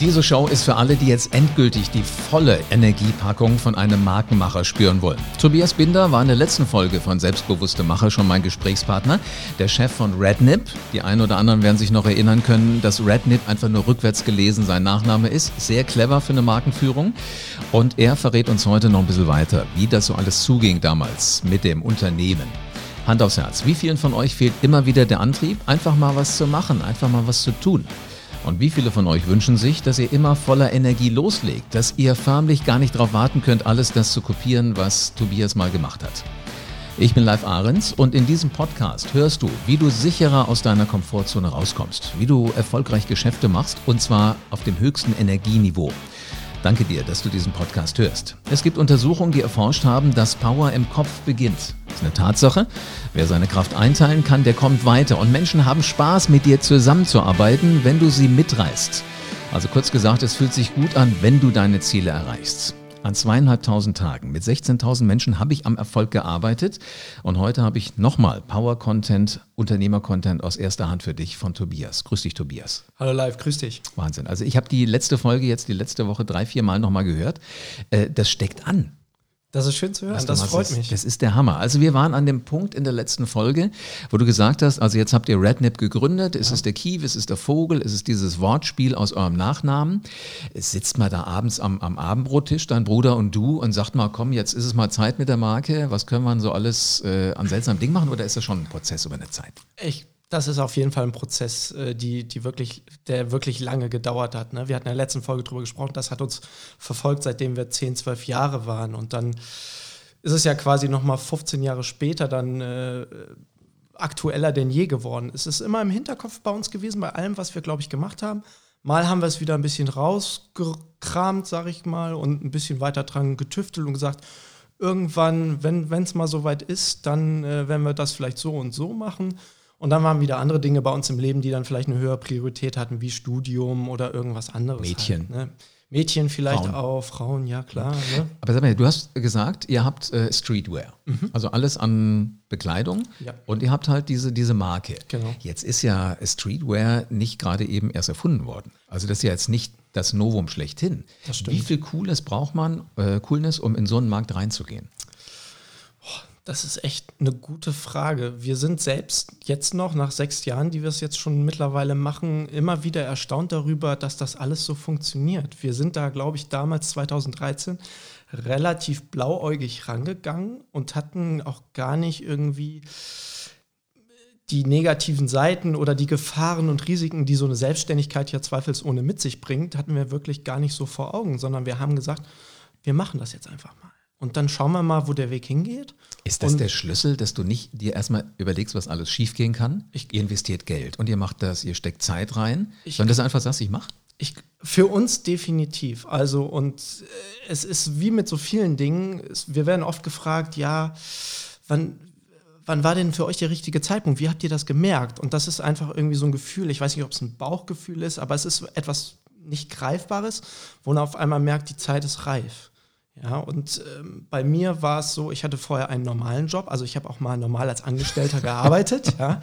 Diese Show ist für alle, die jetzt endgültig die volle Energiepackung von einem Markenmacher spüren wollen. Tobias Binder war in der letzten Folge von Selbstbewusste Macher schon mein Gesprächspartner, der Chef von Rednip. Die einen oder anderen werden sich noch erinnern können, dass Rednip einfach nur rückwärts gelesen sein Nachname ist. Sehr clever für eine Markenführung. Und er verrät uns heute noch ein bisschen weiter, wie das so alles zuging damals mit dem Unternehmen. Hand aufs Herz. Wie vielen von euch fehlt immer wieder der Antrieb, einfach mal was zu machen, einfach mal was zu tun? Und wie viele von euch wünschen sich, dass ihr immer voller Energie loslegt, dass ihr förmlich gar nicht darauf warten könnt, alles das zu kopieren, was Tobias mal gemacht hat? Ich bin Live Ahrens und in diesem Podcast hörst du, wie du sicherer aus deiner Komfortzone rauskommst, wie du erfolgreich Geschäfte machst und zwar auf dem höchsten Energieniveau. Danke dir, dass du diesen Podcast hörst. Es gibt Untersuchungen, die erforscht haben, dass Power im Kopf beginnt. Das ist eine Tatsache. Wer seine Kraft einteilen kann, der kommt weiter. Und Menschen haben Spaß, mit dir zusammenzuarbeiten, wenn du sie mitreißt. Also kurz gesagt, es fühlt sich gut an, wenn du deine Ziele erreichst. An zweieinhalbtausend Tagen mit 16.000 Menschen habe ich am Erfolg gearbeitet und heute habe ich nochmal Power-Content, Unternehmer-Content aus erster Hand für dich von Tobias. Grüß dich, Tobias. Hallo live, grüß dich. Wahnsinn. Also ich habe die letzte Folge jetzt die letzte Woche drei, vier Mal nochmal gehört. Äh, das steckt an. Das ist schön zu hören, das freut das, mich. Das ist der Hammer. Also wir waren an dem Punkt in der letzten Folge, wo du gesagt hast, also jetzt habt ihr Rednip gegründet, es ja. ist der Kief, es ist der Vogel, es ist dieses Wortspiel aus eurem Nachnamen. Sitzt mal da abends am, am Abendbrottisch, dein Bruder und du, und sagt mal, komm, jetzt ist es mal Zeit mit der Marke, was können wir so alles äh, an seltsamen Dingen machen oder ist das schon ein Prozess über eine Zeit? Ich das ist auf jeden Fall ein Prozess, äh, die, die wirklich, der wirklich lange gedauert hat. Ne? Wir hatten in der letzten Folge drüber gesprochen, das hat uns verfolgt, seitdem wir 10, 12 Jahre waren. Und dann ist es ja quasi nochmal 15 Jahre später dann äh, aktueller denn je geworden. Es ist immer im Hinterkopf bei uns gewesen, bei allem, was wir, glaube ich, gemacht haben. Mal haben wir es wieder ein bisschen rausgekramt, sage ich mal, und ein bisschen weiter dran getüftelt und gesagt, irgendwann, wenn es mal soweit ist, dann äh, werden wir das vielleicht so und so machen. Und dann waren wieder andere Dinge bei uns im Leben, die dann vielleicht eine höhere Priorität hatten, wie Studium oder irgendwas anderes. Mädchen. Halt, ne? Mädchen vielleicht Frauen. auch, Frauen, ja klar. Ne? Aber sag mal, du hast gesagt, ihr habt äh, Streetwear, mhm. also alles an Bekleidung ja. und ihr habt halt diese, diese Marke. Genau. Jetzt ist ja Streetwear nicht gerade eben erst erfunden worden. Also das ist ja jetzt nicht das Novum schlechthin. Das. Wie viel Cooles braucht man, äh, Coolness, um in so einen Markt reinzugehen? Das ist echt eine gute Frage. Wir sind selbst jetzt noch, nach sechs Jahren, die wir es jetzt schon mittlerweile machen, immer wieder erstaunt darüber, dass das alles so funktioniert. Wir sind da, glaube ich, damals 2013 relativ blauäugig rangegangen und hatten auch gar nicht irgendwie die negativen Seiten oder die Gefahren und Risiken, die so eine Selbstständigkeit ja zweifelsohne mit sich bringt, hatten wir wirklich gar nicht so vor Augen, sondern wir haben gesagt, wir machen das jetzt einfach mal. Und dann schauen wir mal, wo der Weg hingeht. Ist das und der Schlüssel, dass du nicht dir erstmal überlegst, was alles schiefgehen kann? Ich, ihr investiert Geld und ihr macht das, ihr steckt Zeit rein, ich, sondern das einfach sagst, ich mach? Ich, für uns definitiv. Also, und äh, es ist wie mit so vielen Dingen, es, wir werden oft gefragt, ja, wann, wann war denn für euch der richtige Zeitpunkt? Wie habt ihr das gemerkt? Und das ist einfach irgendwie so ein Gefühl, ich weiß nicht, ob es ein Bauchgefühl ist, aber es ist etwas nicht Greifbares, wo man auf einmal merkt, die Zeit ist reif. Ja, und ähm, bei mir war es so, ich hatte vorher einen normalen Job, also ich habe auch mal normal als Angestellter gearbeitet, ja,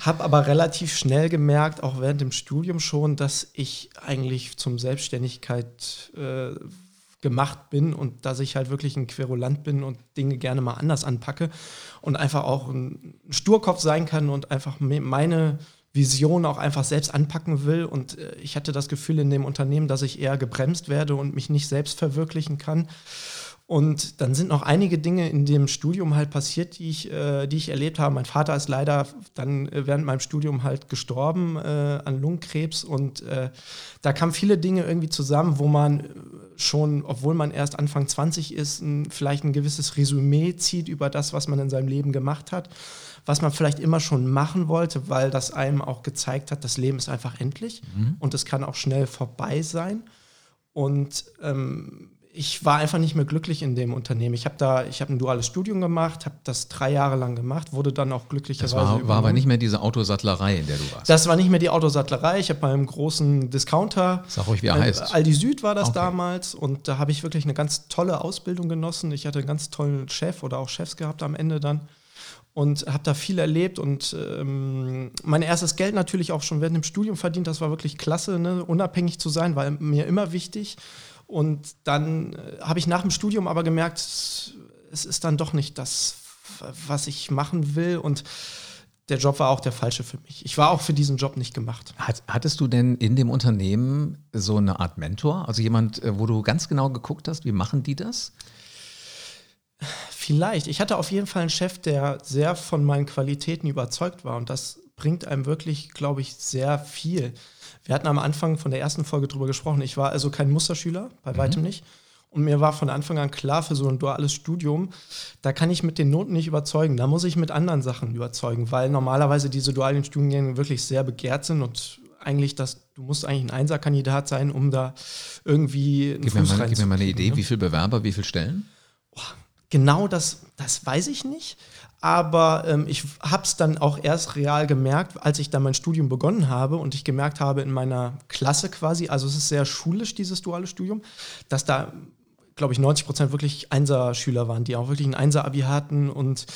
habe aber relativ schnell gemerkt, auch während dem Studium schon, dass ich eigentlich zum Selbstständigkeit äh, gemacht bin und dass ich halt wirklich ein Querulant bin und Dinge gerne mal anders anpacke und einfach auch ein Sturkopf sein kann und einfach meine Vision auch einfach selbst anpacken will. Und äh, ich hatte das Gefühl in dem Unternehmen, dass ich eher gebremst werde und mich nicht selbst verwirklichen kann. Und dann sind noch einige Dinge in dem Studium halt passiert, die ich, äh, die ich erlebt habe. Mein Vater ist leider dann äh, während meinem Studium halt gestorben äh, an Lungenkrebs. Und äh, da kamen viele Dinge irgendwie zusammen, wo man schon, obwohl man erst Anfang 20 ist, ein, vielleicht ein gewisses Resümee zieht über das, was man in seinem Leben gemacht hat was man vielleicht immer schon machen wollte, weil das einem auch gezeigt hat, das Leben ist einfach endlich mhm. und es kann auch schnell vorbei sein. Und ähm, ich war einfach nicht mehr glücklich in dem Unternehmen. Ich habe da, ich habe ein duales Studium gemacht, habe das drei Jahre lang gemacht, wurde dann auch glücklicherweise. Das war, war, aber nicht mehr diese Autosattlerei, in der du warst. Das war nicht mehr die Autosattlerei. Ich habe bei einem großen Discounter. Sag ruhig, wie er äh, heißt. Aldi Süd war das okay. damals und da habe ich wirklich eine ganz tolle Ausbildung genossen. Ich hatte einen ganz tollen Chef oder auch Chefs gehabt am Ende dann. und habe da viel erlebt und ähm, mein erstes Geld natürlich auch schon während dem Studium verdient. Das war wirklich klasse, ne? unabhängig zu sein, war mir immer wichtig. Und dann äh, habe ich nach dem Studium aber gemerkt, es ist dann doch nicht das, was ich machen will und der Job war auch der falsche für mich. Ich war auch für diesen Job nicht gemacht. Hat, hattest du denn in dem Unternehmen so eine Art Mentor? Also jemand, äh, wo du ganz genau geguckt hast, wie machen die das? Vielleicht. Ich hatte auf jeden Fall einen Chef, der sehr von meinen Qualitäten überzeugt war und das bringt einem wirklich, glaube ich, sehr viel. Wir hatten am Anfang von der ersten Folge drüber gesprochen. Ich war also kein Musterschüler, bei mhm. weitem nicht. Und mir war von Anfang an klar, für so ein duales Studium, da kann ich mit den Noten nicht überzeugen. Da muss ich mit anderen Sachen überzeugen, weil normalerweise diese dualen Studiengänge wirklich sehr begehrt sind und eigentlich das, du musst eigentlich ein Einserkandidat sein, um da irgendwie einen gib Fuß mir mal, Gib mir mal eine Idee, ne? wie viele Bewerber, wie viele Stellen? Genau das, das weiß ich nicht. Aber ähm, ich habe es dann auch erst real gemerkt, als ich dann mein Studium begonnen habe und ich gemerkt habe in meiner Klasse quasi, also es ist sehr schulisch, dieses duale Studium, dass da, glaube ich, 90 Prozent wirklich Einser-Schüler waren, die auch wirklich ein Einser-Abi hatten und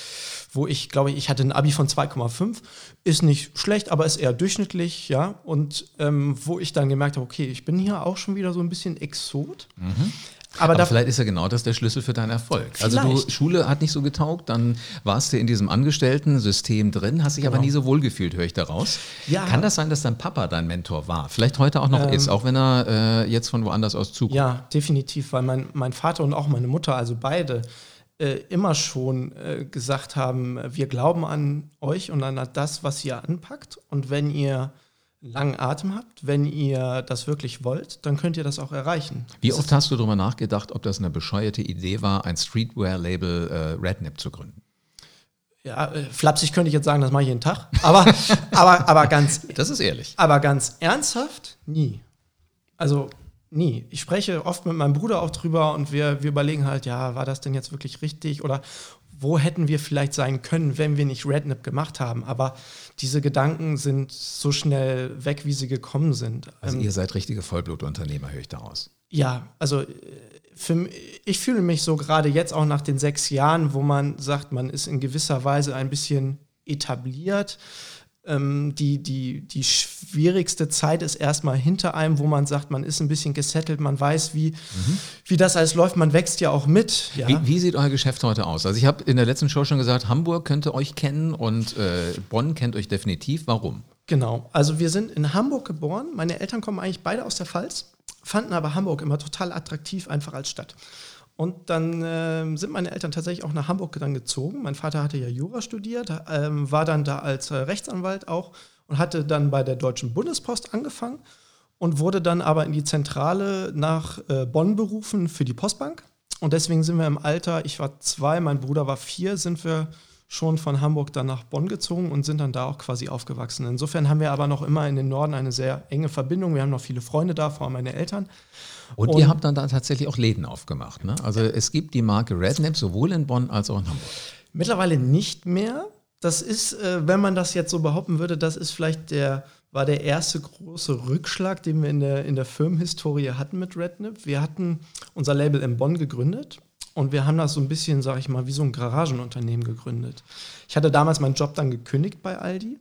wo ich, glaube ich, ich hatte ein Abi von 2,5, ist nicht schlecht, aber ist eher durchschnittlich, ja. Und ähm, wo ich dann gemerkt habe, okay, ich bin hier auch schon wieder so ein bisschen Exot. Mhm. Aber, Aber vielleicht ist ja genau das der Schlüssel für deinen Erfolg. Vielleicht. Also du, Schule hat nicht so getaugt, dann warst du in diesem Angestellten-System drin, hast dich genau. aber nie so wohl gefühlt, höre ich daraus. Ja. Kann das sein, dass dein Papa dein Mentor war? Vielleicht heute auch noch ähm, ist, auch wenn er äh, jetzt von woanders aus zukommt. Ja, definitiv, weil mein, mein Vater und auch meine Mutter, also beide, äh, immer schon äh, gesagt haben, wir glauben an euch und an das, was ihr anpackt. Und wenn ihr langen Atem habt, wenn ihr das wirklich wollt, dann könnt ihr das auch erreichen. Wie oft hast du darüber nachgedacht, ob das eine bescheuerte Idee war, ein Streetwear-Label äh, Rednap zu gründen? Ja, äh, flapsig könnte ich jetzt sagen, das mache ich jeden Tag. Aber, aber, aber ganz. Das ist ehrlich. Aber ganz ernsthaft, nie. Also nie. Ich spreche oft mit meinem Bruder auch drüber und wir, wir überlegen halt, ja, war das denn jetzt wirklich richtig? Oder wo hätten wir vielleicht sein können, wenn wir nicht Rednap gemacht haben. Aber diese Gedanken sind so schnell weg, wie sie gekommen sind. Also ähm, ihr seid richtige Vollblutunternehmer, höre ich daraus. Ja, also äh, für, ich fühle mich so gerade jetzt auch nach den sechs Jahren, wo man sagt, man ist in gewisser Weise ein bisschen etabliert ähm, die, die, die schwierigste Zeit ist erstmal hinter einem, wo man sagt, man ist ein bisschen gesettelt, man weiß, wie, mhm. wie das alles läuft, man wächst ja auch mit. Ja. Wie, wie, sieht euer Geschäft heute aus? Also ich habe in der letzten Show schon gesagt, Hamburg könnte euch kennen und äh, Bonn kennt euch definitiv. Warum? Genau, also wir sind in Hamburg geboren. Meine Eltern kommen eigentlich beide aus der Pfalz, fanden aber Hamburg immer total attraktiv, einfach als Stadt. Und dann äh, sind meine Eltern tatsächlich auch nach Hamburg dann gezogen. Mein Vater hatte ja Jura studiert, ähm, war dann da als äh, Rechtsanwalt auch und hatte dann bei der Deutschen Bundespost angefangen und wurde dann aber in die Zentrale nach äh, Bonn berufen für die Postbank. Und deswegen sind wir im Alter, ich war zwei, mein Bruder war vier, sind wir schon von Hamburg dann nach Bonn gezogen und sind dann da auch quasi aufgewachsen. Insofern haben wir aber noch immer in den Norden eine sehr enge Verbindung. Wir haben noch viele Freunde da, vor allem meine Eltern. Und, und ihr habt dann da tatsächlich auch Läden aufgemacht. Ne? Also es gibt die Marke Rednap sowohl in Bonn als auch in Hamburg. Mittlerweile nicht mehr. Das ist, äh, wenn man das jetzt so behaupten würde, das ist vielleicht der, war der erste große Rückschlag, den wir in der, in der Firmenhistorie hatten mit Rednip. Wir hatten unser Label in Bonn gegründet und wir haben das so ein bisschen, sag ich mal, wie so ein Garagenunternehmen gegründet. Ich hatte damals meinen Job dann gekündigt bei Aldi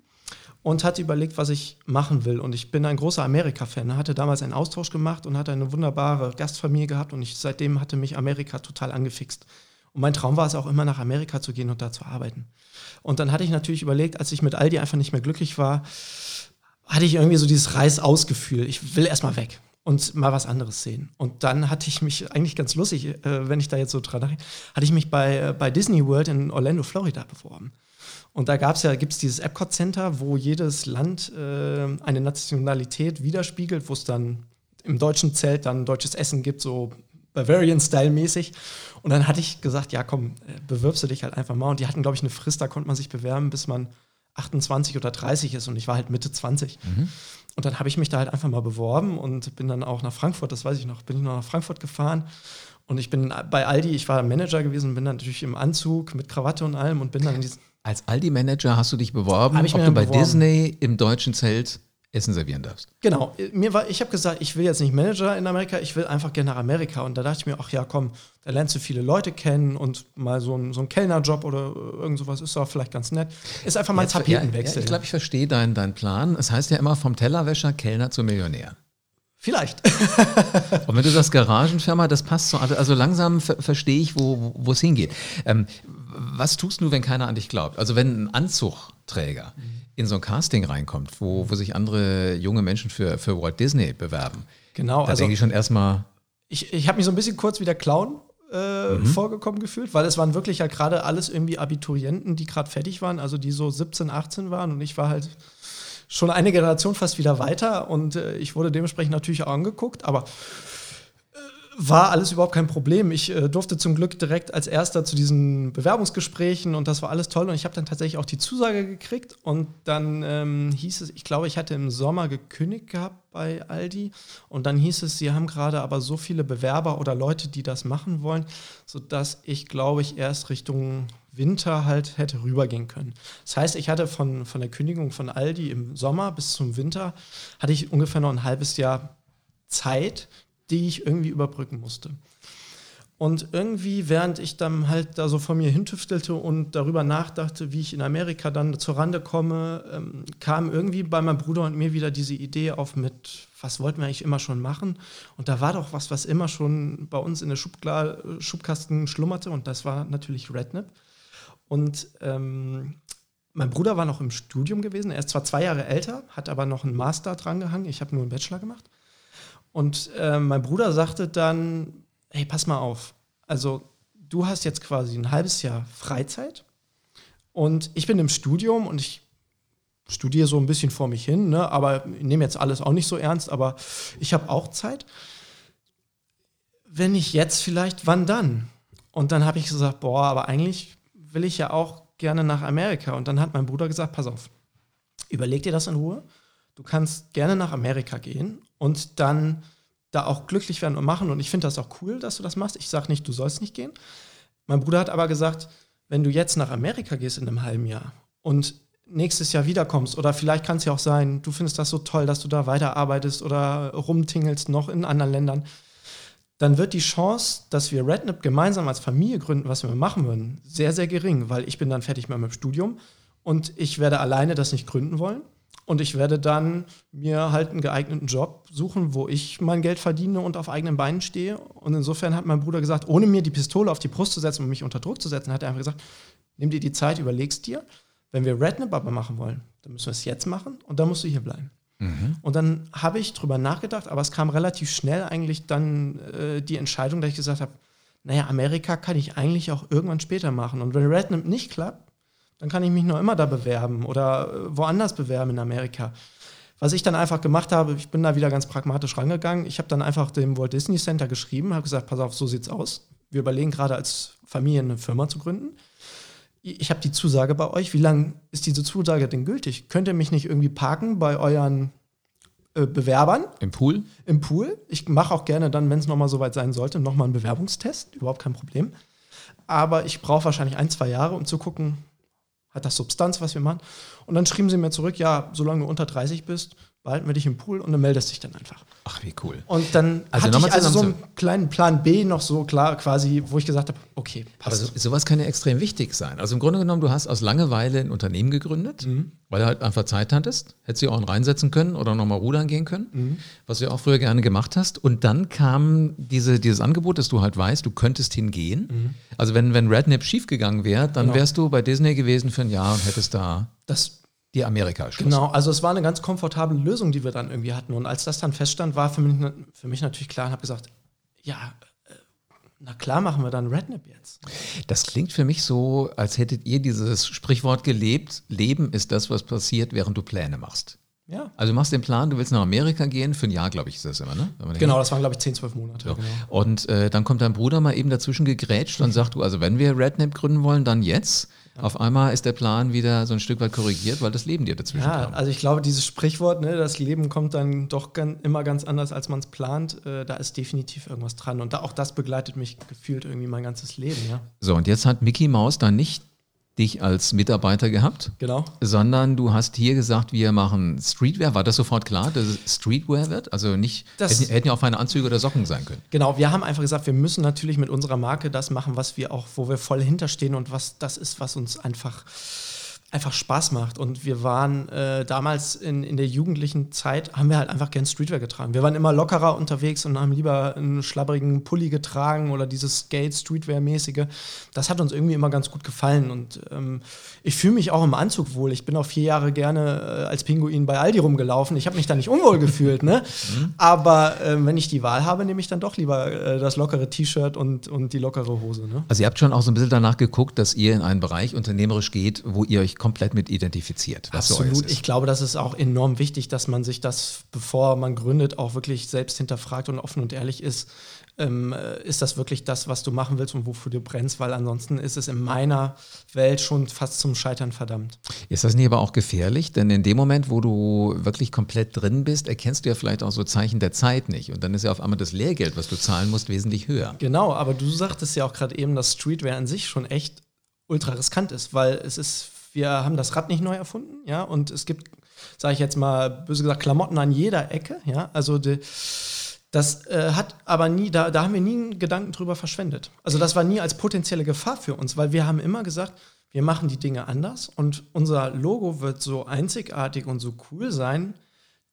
und hatte überlegt, was ich machen will. Und ich bin ein großer Amerika-Fan, hatte damals einen Austausch gemacht und hatte eine wunderbare Gastfamilie gehabt und ich, seitdem hatte mich Amerika total angefixt. Und mein Traum war es auch immer, nach Amerika zu gehen und da zu arbeiten. Und dann hatte ich natürlich überlegt, als ich mit Aldi einfach nicht mehr glücklich war, hatte ich irgendwie so dieses Reißausgefühl. Ich will erstmal weg und mal was anderes sehen. Und dann hatte ich mich eigentlich ganz lustig, äh, wenn ich da jetzt so dran denke, hatte ich mich bei, äh, bei Disney World in Orlando, Florida beworben. Und da gab es ja, gibt es dieses Epcot Center, wo jedes Land äh, eine Nationalität widerspiegelt, wo es dann im deutschen Zelt dann deutsches Essen gibt, so Bavarian-Style-mäßig. Und dann hatte ich gesagt, ja komm, äh, bewirbst du dich halt einfach mal. Und die hatten, glaube ich, eine Frist, da konnte man sich bewerben, bis man 28 oder 30 ist. Und ich war halt Mitte 20. Mhm. Und dann habe ich mich da halt einfach mal beworben und bin dann auch nach Frankfurt, das weiß ich noch, bin ich noch nach Frankfurt gefahren und ich bin bei Aldi, ich war Manager gewesen, bin dann natürlich im Anzug mit Krawatte und allem und bin dann in diesen. Als Aldi-Manager hast du dich beworben, ob du bei beworben. Disney im deutschen Zelt Essen servieren darfst. Genau. Mir war, ich habe gesagt, ich will jetzt nicht Manager in Amerika, ich will einfach gerne nach Amerika. Und da dachte ich mir, ach ja, komm, da lernst du viele Leute kennen und mal so ein, so ein Kellnerjob oder irgend sowas ist doch vielleicht ganz nett. Ist einfach mal ein Tapetenwechsel. Ja, ich glaube, ich verstehe deinen dein Plan. Es heißt ja immer vom Tellerwäscher Kellner zum Millionär. Vielleicht. Und wenn du sagst Garagenfirma, das passt so. Also langsam ver verstehe ich, wo es hingeht. Ähm, was tust du, wenn keiner an dich glaubt? Also wenn ein Anzugträger in so ein Casting reinkommt, wo, wo sich andere junge Menschen für, für Walt Disney bewerben. Genau. Da also, denke ich schon erstmal. Ich, ich habe mich so ein bisschen kurz wie der Clown äh, mhm. vorgekommen gefühlt, weil es waren wirklich ja gerade alles irgendwie Abiturienten, die gerade fertig waren, also die so 17, 18 waren und ich war halt schon eine Generation fast wieder weiter und äh, ich wurde dementsprechend natürlich auch angeguckt, aber war alles überhaupt kein Problem. Ich äh, durfte zum Glück direkt als erster zu diesen Bewerbungsgesprächen und das war alles toll. Und ich habe dann tatsächlich auch die Zusage gekriegt. Und dann ähm, hieß es, ich glaube, ich hatte im Sommer gekündigt gehabt bei Aldi. Und dann hieß es, sie haben gerade aber so viele Bewerber oder Leute, die das machen wollen, sodass ich, glaube ich, erst Richtung Winter halt hätte rübergehen können. Das heißt, ich hatte von, von der Kündigung von Aldi im Sommer bis zum Winter, hatte ich ungefähr noch ein halbes Jahr Zeit, die ich irgendwie überbrücken musste. Und irgendwie, während ich dann halt da so vor mir hintüftelte und darüber nachdachte, wie ich in Amerika dann zur Rande komme, ähm, kam irgendwie bei meinem Bruder und mir wieder diese Idee auf mit, was wollten wir eigentlich immer schon machen? Und da war doch was, was immer schon bei uns in der Schubkla Schubkasten schlummerte und das war natürlich Rednap. Und ähm, mein Bruder war noch im Studium gewesen, er ist zwar zwei Jahre älter, hat aber noch einen Master drangehangen, ich habe nur einen Bachelor gemacht. Und äh, mein Bruder sagte dann, hey, pass mal auf. Also du hast jetzt quasi ein halbes Jahr Freizeit und ich bin im Studium und ich studiere so ein bisschen vor mich hin, ne? aber ich nehme jetzt alles auch nicht so ernst, aber ich habe auch Zeit. Wenn nicht jetzt vielleicht, wann dann? Und dann habe ich gesagt, boah, aber eigentlich will ich ja auch gerne nach Amerika. Und dann hat mein Bruder gesagt, pass auf, überleg dir das in Ruhe. Du kannst gerne nach Amerika gehen und dann da auch glücklich werden und machen. Und ich finde das auch cool, dass du das machst. Ich sage nicht, du sollst nicht gehen. Mein Bruder hat aber gesagt, wenn du jetzt nach Amerika gehst in einem halben Jahr und nächstes Jahr wiederkommst, oder vielleicht kann es ja auch sein, du findest das so toll, dass du da weiterarbeitest oder rumtingelst noch in anderen Ländern, dann wird die Chance, dass wir Rednap gemeinsam als Familie gründen, was wir machen würden, sehr, sehr gering, weil ich bin dann fertig mit meinem Studium und ich werde alleine das nicht gründen wollen. Und ich werde dann mir halt einen geeigneten Job suchen, wo ich mein Geld verdiene und auf eigenen Beinen stehe. Und insofern hat mein Bruder gesagt, ohne mir die Pistole auf die Brust zu setzen und mich unter Druck zu setzen, hat er einfach gesagt, nimm dir die Zeit, überlegst dir, wenn wir Rednap aber machen wollen, dann müssen wir es jetzt machen und dann musst du hier bleiben. Mhm. Und dann habe ich drüber nachgedacht, aber es kam relativ schnell eigentlich dann äh, die Entscheidung, dass ich gesagt habe, naja, Amerika kann ich eigentlich auch irgendwann später machen. Und wenn Rednap nicht klappt, dann kann ich mich noch immer da bewerben oder äh, woanders bewerben in Amerika. Was ich dann einfach gemacht habe, ich bin da wieder ganz pragmatisch rangegangen. Ich habe dann einfach dem Walt Disney Center geschrieben, habe gesagt, pass auf, so sieht's aus. Wir überlegen gerade als Familie eine Firma zu gründen. Ich habe die Zusage bei euch. Wie lange ist diese Zusage denn gültig? Könnt ihr mich nicht irgendwie parken bei euren äh, Bewerbern? Im Pool? Im Pool. Ich mache auch gerne dann, wenn es nochmal soweit sein sollte, nochmal einen Bewerbungstest. Überhaupt kein Problem. Aber ich brauche wahrscheinlich ein, zwei Jahre, um zu gucken, hat das Substanz, was wir machen? Und dann schrieben sie mir zurück, ja, solange du unter 30 bist, behalten wir dich im Pool und dann meldest dich dann einfach. Ach, wie cool. Und dann also hatte ich also so einen kleinen Plan B noch so klar quasi, wo ich gesagt habe, okay, passt. Aber so, sowas kann ja extrem wichtig sein. Also im Grunde genommen, du hast aus Langeweile ein Unternehmen gegründet, mhm. weil du halt einfach Zeit hattest, hättest du auch reinsetzen können oder nochmal rudern gehen können, mhm. was du ja auch früher gerne gemacht hast. Und dann kam diese, dieses Angebot, dass du halt weißt, du könntest hingehen. Mhm. Also wenn, wenn Rednap schiefgegangen wäre, dann genau. wärst du bei Disney gewesen für ein Jahr und hättest da... Das die Amerika -Schluss. Genau, also es war eine ganz komfortable Lösung, die wir dann irgendwie hatten. Und als das dann feststand, war für mich, für mich natürlich klar und habe gesagt, ja, äh, na klar machen wir dann Rednap jetzt. Das klingt für mich so, als hättet ihr dieses Sprichwort gelebt, Leben ist das, was passiert, während du Pläne machst. Ja. Also du machst den Plan, du willst nach Amerika gehen, für ein Jahr, glaube ich, ist das immer, ne? Genau, das waren, glaube ich, 10, 12 Monate. So. Genau. Und äh, dann kommt dein Bruder mal eben dazwischen gegrätscht und sagt, du, also wenn wir Rednap gründen wollen, dann jetzt. Auf einmal ist der Plan wieder so ein Stück weit korrigiert, weil das Leben dir dazwischen ja, kam. Also ich glaube, dieses Sprichwort, ne, das Leben kommt dann doch immer ganz anders, als man es plant, äh, da ist definitiv irgendwas dran. Und da, auch das begleitet mich gefühlt irgendwie mein ganzes Leben, ja. So, und jetzt hat Mickey Mouse dann nicht dich als Mitarbeiter gehabt. Genau. Sondern du hast hier gesagt, wir machen Streetwear. War das sofort klar, dass es Streetwear wird? Also nicht, Das- hätten, hätten ja auch feine Anzüge oder Socken sein können. Genau, wir haben einfach gesagt, wir müssen natürlich mit unserer Marke das machen, was wir auch, wo wir voll hinterstehen und was das ist, was uns einfach, einfach Spaß macht. Und wir waren äh, damals in, in der jugendlichen Zeit, haben wir halt einfach gern Streetwear getragen. Wir waren immer lockerer unterwegs und haben lieber einen schlabberigen Pulli getragen oder dieses Skate-Streetwear-mäßige. Das hat uns irgendwie immer ganz gut gefallen. Und ähm, ich fühle mich auch im Anzug wohl. Ich bin auch vier Jahre gerne äh, als Pinguin bei Aldi rumgelaufen. Ich habe mich da nicht unwohl gefühlt, ne? Aber ähm, wenn ich die Wahl habe, nehme ich dann doch lieber äh, das lockere T-Shirt und, und die lockere Hose, ne? Also ihr habt schon auch so ein bisschen danach geguckt, dass ihr in einen Bereich unternehmerisch geht, wo ihr euch komplett mit identifiziert. Absolut. Ich glaube, das ist auch enorm wichtig, dass man sich das, bevor man gründet, auch wirklich selbst hinterfragt und offen und ehrlich ist. Ähm, äh, ist das wirklich das, was du machen willst und wofür du brennst? Weil ansonsten ist es in meiner Welt schon fast zum Scheitern verdammt. Ist das nicht aber auch gefährlich? Denn in dem Moment, wo du wirklich komplett drin bist, erkennst du ja vielleicht auch so Zeichen der Zeit nicht. Und dann ist ja auf einmal das Lehrgeld, was du zahlen musst, wesentlich höher. Genau, aber du sagtest ja auch gerade eben, dass Streetwear an sich schon echt ultra riskant ist, weil es ist, wir haben das Rad nicht neu erfunden, ja, und es gibt, sage ich jetzt mal, böse gesagt, Klamotten an jeder Ecke, ja, also die, das äh, hat aber nie, da, da haben wir nie einen Gedanken drüber verschwendet. Also das war nie als potenzielle Gefahr für uns, weil wir haben immer gesagt, wir machen die Dinge anders und unser Logo wird so einzigartig und so cool sein,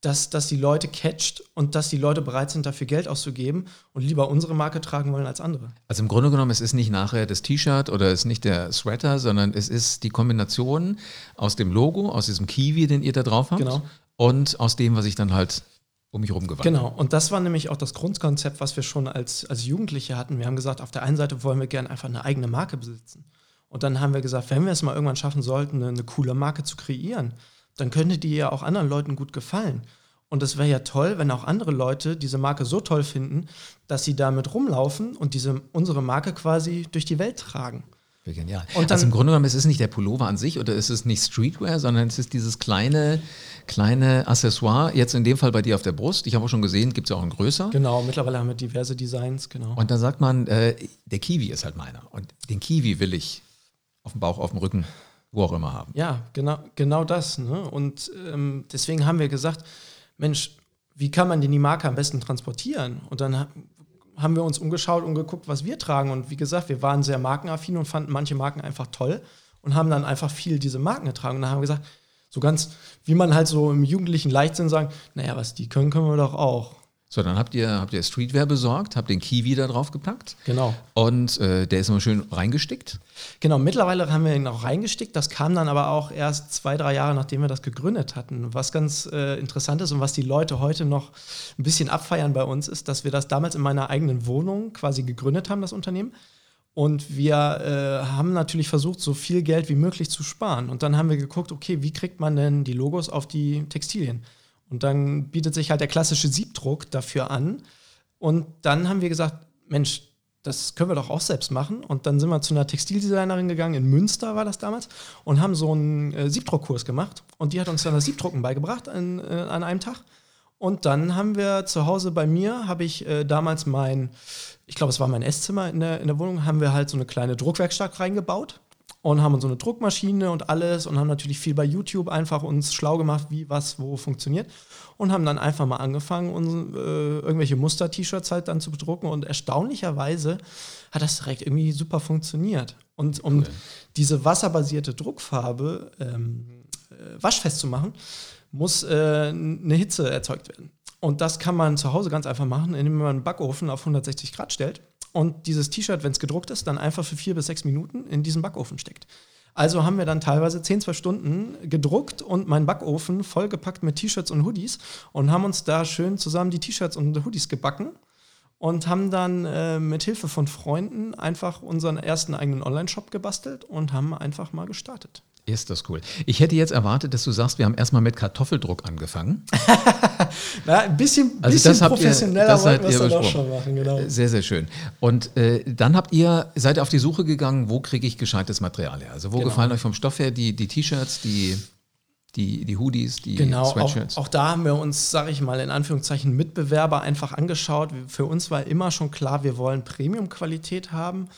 dass, dass die Leute catcht und dass die Leute bereit sind, dafür Geld auszugeben und lieber unsere Marke tragen wollen als andere. Also im Grunde genommen, es ist nicht nachher das T-Shirt oder es ist nicht der Sweater, sondern es ist die Kombination aus dem Logo, aus diesem Kiwi, den ihr da drauf habt, Genau. und aus dem, was ich dann halt um mich rumgewandt Genau, und das war nämlich auch das Grundkonzept, was wir schon als, als Jugendliche hatten. Wir haben gesagt, auf der einen Seite wollen wir gerne einfach eine eigene Marke besitzen. Und dann haben wir gesagt, wenn wir es mal irgendwann schaffen sollten, eine, eine coole Marke zu kreieren, dann könnte die ja auch anderen Leuten gut gefallen. Und es wäre ja toll, wenn auch andere Leute diese Marke so toll finden, dass sie damit rumlaufen und diese, unsere Marke quasi durch die Welt tragen. Genial. Und dann- also im Grunde genommen, es ist nicht der Pullover an sich oder es ist nicht Streetwear, sondern es ist dieses kleine, kleine Accessoire, jetzt in dem Fall bei dir auf der Brust. Ich habe auch schon gesehen, gibt es ja auch ein größer. Genau, mittlerweile haben wir diverse Designs, genau. Und dann sagt man, äh, der Kiwi ist halt meiner. Und den Kiwi will ich auf dem Bauch, auf dem Rücken, wo auch immer haben. Ja, genau, genau das. Ne? Und ähm, deswegen haben wir gesagt, Mensch, wie kann man denn die Marke am besten transportieren? Und dann ha haben wir uns umgeschaut und geguckt, was wir tragen. Und wie gesagt, wir waren sehr markenaffin und fanden manche Marken einfach toll und haben dann einfach viel diese Marken getragen. Und dann haben wir gesagt, so ganz, wie man halt so im jugendlichen Leichtsinn sagt, naja, was die können, können wir doch auch. So, dann habt ihr, habt ihr Streetwear besorgt, habt den Kiwi da drauf gepackt Genau. und äh, der ist immer schön reingestickt. Genau, mittlerweile haben wir ihn auch reingestickt. Das kam dann aber auch erst zwei, drei Jahre, nachdem wir das gegründet hatten. Was ganz äh, interessant ist und was die Leute heute noch ein bisschen abfeiern bei uns, ist, dass wir das damals in meiner eigenen Wohnung quasi gegründet haben, das Unternehmen. Und wir äh, haben natürlich versucht, so viel Geld wie möglich zu sparen. Und dann haben wir geguckt, okay, wie kriegt man denn die Logos auf die Textilien? Und dann bietet sich halt der klassische Siebdruck dafür an. Und dann haben wir gesagt, Mensch, das können wir doch auch selbst machen. Und dann sind wir zu einer Textildesignerin gegangen, in Münster war das damals, und haben so einen äh, Siebdruckkurs gemacht. Und die hat uns dann das Siebdrucken beigebracht an, äh, an einem Tag. Und dann haben wir zu Hause bei mir, habe ich äh, damals mein, ich glaube, es war mein Esszimmer in der, in der Wohnung, haben wir halt so eine kleine Druckwerkstatt reingebaut und haben uns so eine Druckmaschine und alles und haben natürlich viel bei YouTube einfach uns schlau gemacht, wie was wo funktioniert und haben dann einfach mal angefangen, uns, äh, irgendwelche Muster-T-Shirts halt dann zu bedrucken und erstaunlicherweise hat das direkt irgendwie super funktioniert. Und um diese wasserbasierte Druckfarbe ähm, äh, waschfest zu machen, muss äh, eine Hitze erzeugt werden. Und das kann man zu Hause ganz einfach machen, indem man einen Backofen auf 160 Grad stellt und dieses T-Shirt, wenn es gedruckt ist, dann einfach für vier bis sechs Minuten in diesen Backofen steckt. Also haben wir dann teilweise 10, 12 Stunden gedruckt und meinen Backofen vollgepackt mit T-Shirts und Hoodies und haben uns da schön zusammen die T-Shirts und Hoodies gebacken und haben dann äh, mit Hilfe von Freunden einfach unseren ersten eigenen Online-Shop gebastelt und haben einfach mal gestartet. Ist das cool. Ich hätte jetzt erwartet, dass du sagst, wir haben erstmal mit Kartoffeldruck angefangen. Na, ein bisschen, Also bisschen das ihr- professioneller das wollten seid wir es dann auch schon machen, genau. Sehr, sehr schön. Und äh, dann habt ihr, seid ihr auf die Suche gegangen, wo kriege ich gescheites Material her? Also wo Genau. gefallen euch vom Stoff her die, die T-Shirts, die, die, die Hoodies, die Genau, auch, Sweatshirts? auch da haben wir uns, sage ich mal, in Anführungszeichen Mitbewerber einfach angeschaut. Für uns war immer schon klar, wir wollen Premium-Qualität haben.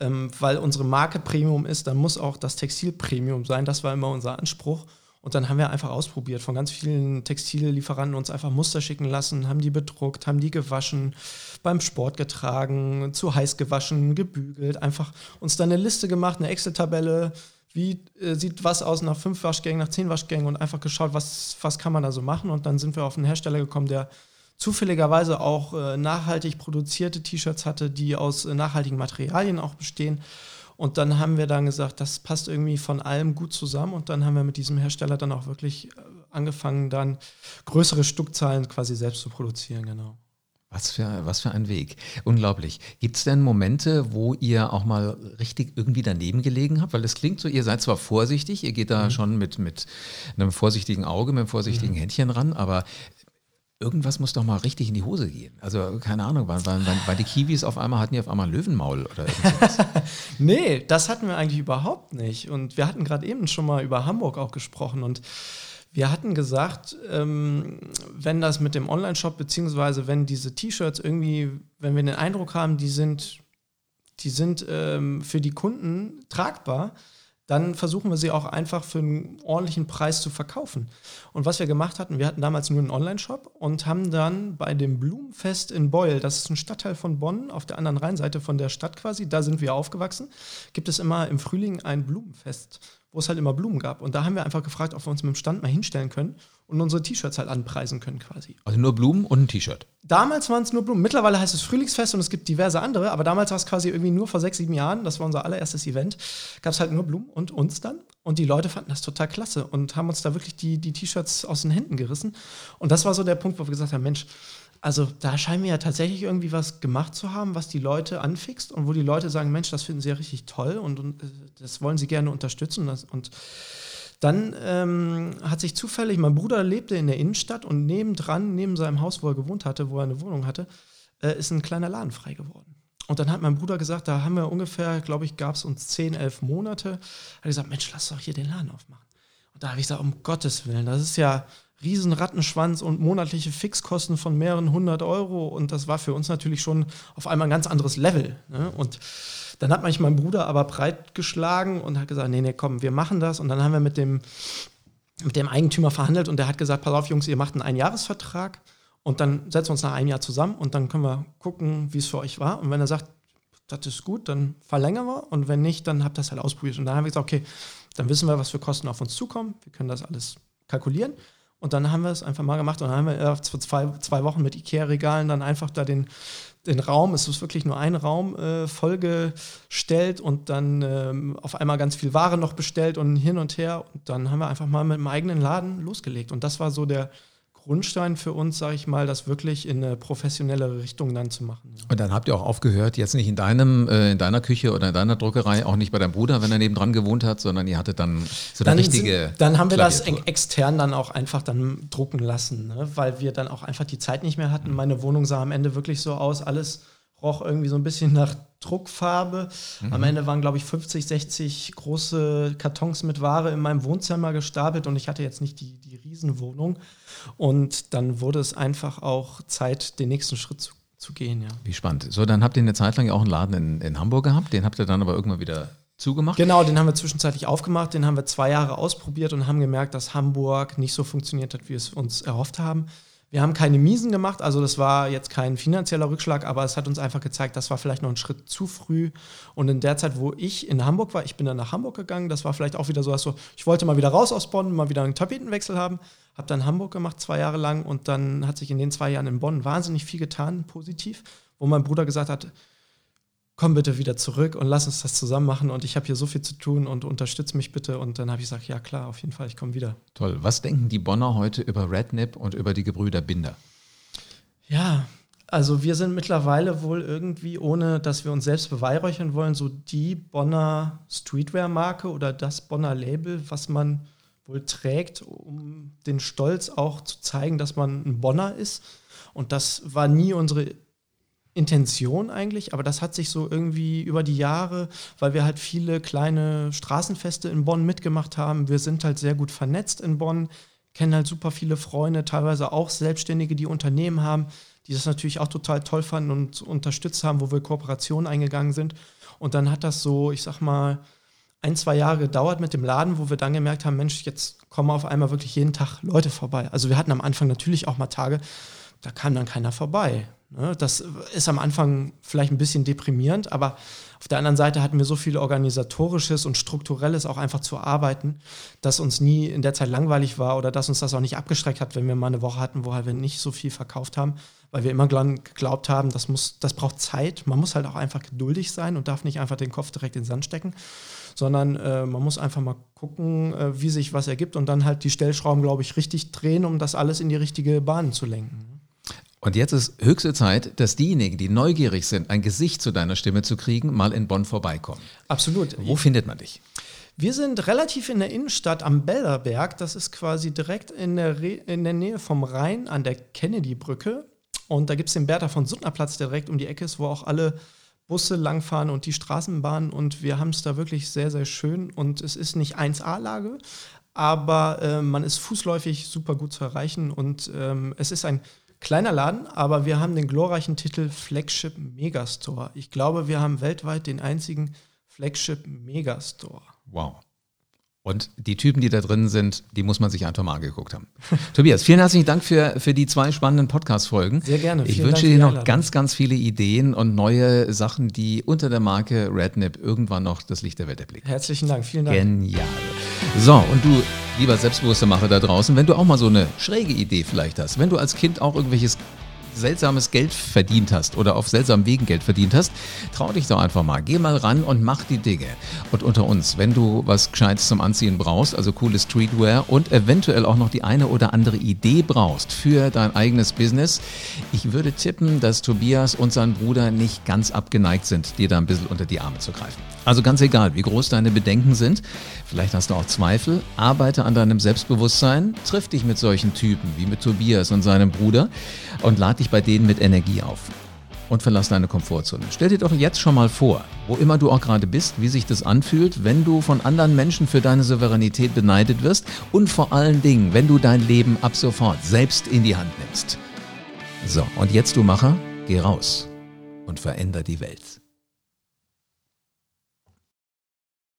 Ähm, weil unsere Marke Premium ist, dann muss auch das Textil Premium sein. Das war immer unser Anspruch. Und dann haben wir einfach ausprobiert, von ganz vielen Textillieferanten uns einfach Muster schicken lassen, haben die bedruckt, haben die gewaschen, beim Sport getragen, zu heiß gewaschen, gebügelt, einfach uns dann eine Liste gemacht, eine Excel-Tabelle, wie äh, sieht was aus nach fünf Waschgängen, nach zehn Waschgängen und einfach geschaut, was, was kann man da so machen. Und dann sind wir auf einen Hersteller gekommen, der zufälligerweise auch äh, nachhaltig produzierte T-Shirts hatte, die aus äh, nachhaltigen Materialien auch bestehen. Und dann haben wir dann gesagt, das passt irgendwie von allem gut zusammen. Und dann haben wir mit diesem Hersteller dann auch wirklich äh, angefangen, dann größere Stückzahlen quasi selbst zu produzieren, genau. Was für, was für ein Weg. Unglaublich. Gibt es denn Momente, wo ihr auch mal richtig irgendwie daneben gelegen habt? Weil es klingt so, ihr seid zwar vorsichtig, ihr geht da mhm. schon mit, mit einem vorsichtigen Auge, mit einem vorsichtigen mhm. Händchen ran, aber irgendwas muss doch mal richtig in die Hose gehen. Also keine Ahnung, weil, weil, weil die Kiwis auf einmal hatten die auf einmal Löwenmaul oder irgendwas. nee, das hatten wir eigentlich überhaupt nicht. Und wir hatten gerade eben schon mal über Hamburg auch gesprochen und wir hatten gesagt, ähm, wenn das mit dem Online-Shop, beziehungsweise wenn diese T-Shirts irgendwie, wenn wir den Eindruck haben, die sind, die sind ähm, für die Kunden tragbar, dann versuchen wir sie auch einfach für einen ordentlichen Preis zu verkaufen. Und was wir gemacht hatten, wir hatten damals nur einen Online-Shop und haben dann bei dem Blumenfest in Beul, das ist ein Stadtteil von Bonn, auf der anderen Rheinseite von der Stadt quasi, da sind wir aufgewachsen, gibt es immer im Frühling ein Blumenfest wo es halt immer Blumen gab. Und da haben wir einfach gefragt, ob wir uns mit dem Stand mal hinstellen können und unsere T-Shirts halt anpreisen können quasi. Also nur Blumen und ein T-Shirt. Damals waren es nur Blumen. Mittlerweile heißt es Frühlingsfest und es gibt diverse andere, aber damals war es quasi irgendwie nur vor sechs, sieben Jahren, das war unser allererstes Event, gab es halt nur Blumen und uns dann. Und die Leute fanden das total klasse und haben uns da wirklich die, die T-Shirts aus den Händen gerissen. Und das war so der Punkt, wo wir gesagt haben, Mensch, also da scheinen wir ja tatsächlich irgendwie was gemacht zu haben, was die Leute anfixt und wo die Leute sagen, Mensch, das finden sie ja richtig toll und, und äh, das wollen sie gerne unterstützen. Und, dann ähm, hat sich zufällig, mein Bruder lebte in der Innenstadt und nebendran, neben seinem Haus, wo er gewohnt hatte, wo er eine Wohnung hatte, äh, ist ein kleiner Laden frei geworden. Und dann hat mein Bruder gesagt, da haben wir ungefähr, glaube ich, gab es uns zehn, elf Monate. Hat gesagt, Mensch, lass doch hier den Laden aufmachen. Und da habe ich gesagt, um Gottes Willen, das ist ja, Riesenrattenschwanz und monatliche Fixkosten von mehreren hundert Euro. Und das war für uns natürlich schon auf einmal ein ganz anderes Level. Ne? Und dann hat mich mein Bruder aber breitgeschlagen und hat gesagt, nee, nee, komm, wir machen das. Und dann haben wir mit dem, mit dem Eigentümer verhandelt und der hat gesagt, pass auf, Jungs, ihr macht einen Einjahresvertrag und dann setzen wir uns nach einem Jahr zusammen und dann können wir gucken, wie es für euch war. Und wenn er sagt, das ist gut, dann verlängern wir und wenn nicht, dann habt ihr das halt ausprobiert. Und dann haben wir gesagt, okay, dann wissen wir, was für Kosten auf uns zukommen. Wir können das alles kalkulieren. Und dann haben wir es einfach mal gemacht und dann haben wir äh, zwei, zwei Wochen mit Ikea-Regalen dann einfach da den, den Raum, es ist wirklich nur ein Raum, äh, vollgestellt und dann ähm, auf einmal ganz viel Ware noch bestellt und hin und her. Und dann haben wir einfach mal mit dem eigenen Laden losgelegt. Und das war so der, Grundstein für uns, sage ich mal, das wirklich in eine professionellere Richtung dann zu machen. Ja. Und dann habt ihr auch aufgehört, jetzt nicht in deinem, äh, in deiner Küche oder in deiner Druckerei, auch nicht bei deinem Bruder, wenn er nebendran gewohnt hat, sondern ihr hattet dann so eine richtige. Sind, dann haben wir das extern dann auch einfach dann drucken lassen, ne? weil wir dann auch einfach die Zeit nicht mehr hatten. Meine Wohnung sah am Ende wirklich so aus, alles roch irgendwie so ein bisschen nach Druckfarbe. Mhm. Am Ende waren, glaube ich, 50, 60 große Kartons mit Ware in meinem Wohnzimmer gestapelt und ich hatte jetzt nicht die, die Riesenwohnung. Und dann wurde es einfach auch Zeit, den nächsten Schritt zu, zu gehen. Ja. Wie spannend. So, dann habt ihr eine Zeit lang auch einen Laden in, in Hamburg gehabt, den habt ihr dann aber irgendwann wieder zugemacht? Genau, den haben wir zwischenzeitlich aufgemacht, den haben wir zwei Jahre ausprobiert und haben gemerkt, dass Hamburg nicht so funktioniert hat, wie wir es uns erhofft haben. Wir haben keine Miesen gemacht, also das war jetzt kein finanzieller Rückschlag, aber es hat uns einfach gezeigt, das war vielleicht noch ein Schritt zu früh. Und in der Zeit, wo ich in Hamburg war, ich bin dann nach Hamburg gegangen, das war vielleicht auch wieder so, so ich wollte mal wieder raus aus Bonn, mal wieder einen Tapetenwechsel haben, habe dann Hamburg gemacht, zwei Jahre lang und dann hat sich in den zwei Jahren in Bonn wahnsinnig viel getan, positiv, wo mein Bruder gesagt hat, komm bitte wieder zurück und lass uns das zusammen machen und ich habe hier so viel zu tun und unterstütze mich bitte. Und dann habe ich gesagt, ja klar, auf jeden Fall, ich komme wieder. Toll. Was denken die Bonner heute über Rednip und über die Gebrüder Binder? Ja, also wir sind mittlerweile wohl irgendwie, ohne dass wir uns selbst beweihräuchern wollen, so die Bonner Streetwear-Marke oder das Bonner Label, was man wohl trägt, um den Stolz auch zu zeigen, dass man ein Bonner ist. Und das war nie unsere Intention eigentlich, aber das hat sich so irgendwie über die Jahre, weil wir halt viele kleine Straßenfeste in Bonn mitgemacht haben. Wir sind halt sehr gut vernetzt in Bonn, kennen halt super viele Freunde, teilweise auch Selbstständige, die Unternehmen haben, die das natürlich auch total toll fanden und unterstützt haben, wo wir Kooperationen eingegangen sind. Und dann hat das so, ich sag mal, ein, zwei Jahre gedauert mit dem Laden, wo wir dann gemerkt haben, Mensch, jetzt kommen auf einmal wirklich jeden Tag Leute vorbei. Also wir hatten am Anfang natürlich auch mal Tage, da kam dann keiner vorbei. Ne? Das ist am Anfang vielleicht ein bisschen deprimierend, aber auf der anderen Seite hatten wir so viel organisatorisches und strukturelles auch einfach zu arbeiten, dass uns nie in der Zeit langweilig war oder dass uns das auch nicht abgeschreckt hat, wenn wir mal eine Woche hatten, wo halt wir nicht so viel verkauft haben, weil wir immer geglaubt haben, das, muss, das braucht Zeit. Man muss halt auch einfach geduldig sein und darf nicht einfach den Kopf direkt in den Sand stecken, sondern äh, man muss einfach mal gucken, äh, wie sich was ergibt und dann halt die Stellschrauben, glaube ich, richtig drehen, um das alles in die richtige Bahn zu lenken. Und jetzt ist höchste Zeit, dass diejenigen, die neugierig sind, ein Gesicht zu deiner Stimme zu kriegen, mal in Bonn vorbeikommen. Absolut. Wo findet man dich? Wir sind relativ in der Innenstadt am Bellerberg. Das ist quasi direkt in der, Re in der Nähe vom Rhein an der Kennedy-Brücke. Und da gibt es den Bertha von Suttner Platz, der direkt um die Ecke ist, wo auch alle Busse langfahren und die Straßenbahnen. Und wir haben es da wirklich sehr, sehr schön. Und es ist nicht 1A-Lage, aber äh, man ist fußläufig super gut zu erreichen. Und ähm, es ist ein Kleiner Laden, aber wir haben den glorreichen Titel Flagship Megastore. Ich glaube, wir haben weltweit den einzigen Flagship Megastore. Wow. Und die Typen, die da drin sind, die muss man sich einfach mal angeguckt haben. Tobias, vielen herzlichen Dank für, für die zwei spannenden Podcast-Folgen. Sehr gerne. Ich wünsche dir noch ganz, ganz viele Ideen und neue Sachen, die unter der Marke Rednip irgendwann noch das Licht der Welt erblicken. Herzlichen Dank, vielen Dank. Genial. So, und du, lieber selbstbewusster Macher da draußen, wenn du auch mal so eine schräge Idee vielleicht hast, wenn du als Kind auch irgendwelches seltsames Geld verdient hast oder auf seltsamen Wegen Geld verdient hast, trau dich doch einfach mal. Geh mal ran und mach die Dinge. Und unter uns, wenn du was Gescheites zum Anziehen brauchst, also coole Streetwear und eventuell auch noch die eine oder andere Idee brauchst für dein eigenes Business, ich würde tippen, dass Tobias und sein Bruder nicht ganz abgeneigt sind, dir da ein bisschen unter die Arme zu greifen. Also ganz egal, wie groß deine Bedenken sind, vielleicht hast du auch Zweifel, arbeite an deinem Selbstbewusstsein, triff dich mit solchen Typen wie mit Tobias und seinem Bruder und lad dich bei denen mit Energie auf. Und verlass deine Komfortzone. Stell dir doch jetzt schon mal vor, wo immer du auch gerade bist, wie sich das anfühlt, wenn du von anderen Menschen für deine Souveränität beneidet wirst und vor allen Dingen, wenn du dein Leben ab sofort selbst in die Hand nimmst. So, und jetzt du Macher, geh raus und veränder die Welt.